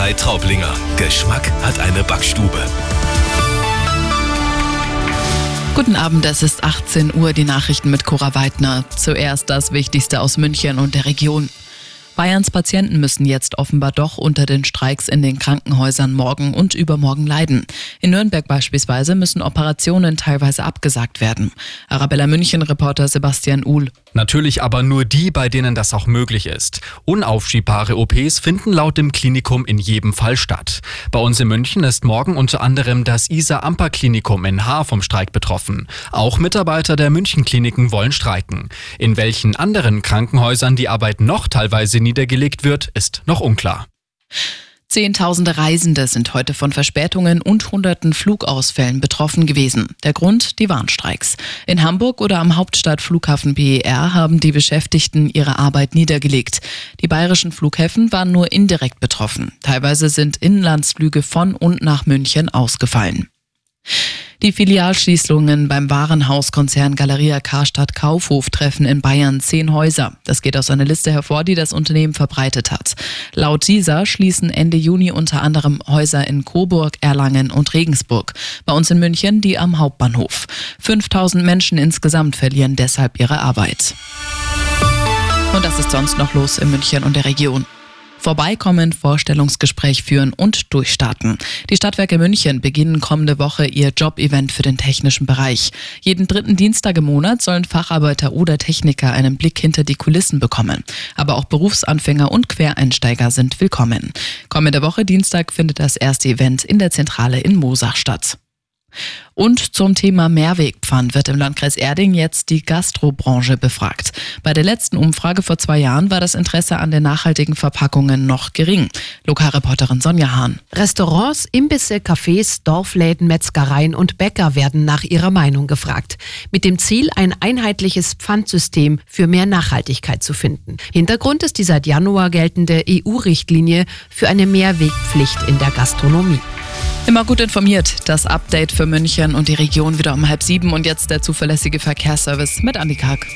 Bäckerei Traublinger. Geschmack hat eine Backstube. Guten Abend, es ist 18 Uhr, die Nachrichten mit Cora Weidner. Zuerst das Wichtigste aus München und der Region. Bayerns Patienten müssen jetzt offenbar doch unter den Streiks in den Krankenhäusern morgen und übermorgen leiden. In Nürnberg beispielsweise müssen Operationen teilweise abgesagt werden. Arabella München-Reporter Sebastian Uhl. Natürlich aber nur die, bei denen das auch möglich ist. Unaufschiebbare OPs finden laut dem Klinikum in jedem Fall statt. Bei uns in München ist morgen unter anderem das Isa-Amper-Klinikum in Haar vom Streik betroffen. Auch Mitarbeiter der München-Kliniken wollen streiken. In welchen anderen Krankenhäusern die Arbeit noch teilweise niedergelegt wird, ist noch unklar. Zehntausende Reisende sind heute von Verspätungen und hunderten Flugausfällen betroffen gewesen. Der Grund die Warnstreiks. In Hamburg oder am Hauptstadtflughafen BER haben die Beschäftigten ihre Arbeit niedergelegt. Die bayerischen Flughäfen waren nur indirekt betroffen. Teilweise sind Inlandsflüge von und nach München ausgefallen. Die Filialschließungen beim Warenhauskonzern Galeria Karstadt Kaufhof treffen in Bayern zehn Häuser. Das geht aus einer Liste hervor, die das Unternehmen verbreitet hat. Laut dieser schließen Ende Juni unter anderem Häuser in Coburg, Erlangen und Regensburg. Bei uns in München die am Hauptbahnhof. 5000 Menschen insgesamt verlieren deshalb ihre Arbeit. Und das ist sonst noch los in München und der Region. Vorbeikommen, Vorstellungsgespräch führen und durchstarten. Die Stadtwerke München beginnen kommende Woche ihr Job-Event für den technischen Bereich. Jeden dritten Dienstag im Monat sollen Facharbeiter oder Techniker einen Blick hinter die Kulissen bekommen. Aber auch Berufsanfänger und Quereinsteiger sind willkommen. Kommende Woche Dienstag findet das erste Event in der Zentrale in Mosach statt. Und zum Thema Mehrwegpfand wird im Landkreis Erding jetzt die Gastrobranche befragt. Bei der letzten Umfrage vor zwei Jahren war das Interesse an den nachhaltigen Verpackungen noch gering. Lokalreporterin Sonja Hahn. Restaurants, Imbisse, Cafés, Dorfläden, Metzgereien und Bäcker werden nach ihrer Meinung gefragt. Mit dem Ziel, ein einheitliches Pfandsystem für mehr Nachhaltigkeit zu finden. Hintergrund ist die seit Januar geltende EU-Richtlinie für eine Mehrwegpflicht in der Gastronomie. Immer gut informiert. Das Update für München und die Region wieder um halb sieben und jetzt der zuverlässige Verkehrsservice mit Andy Karg.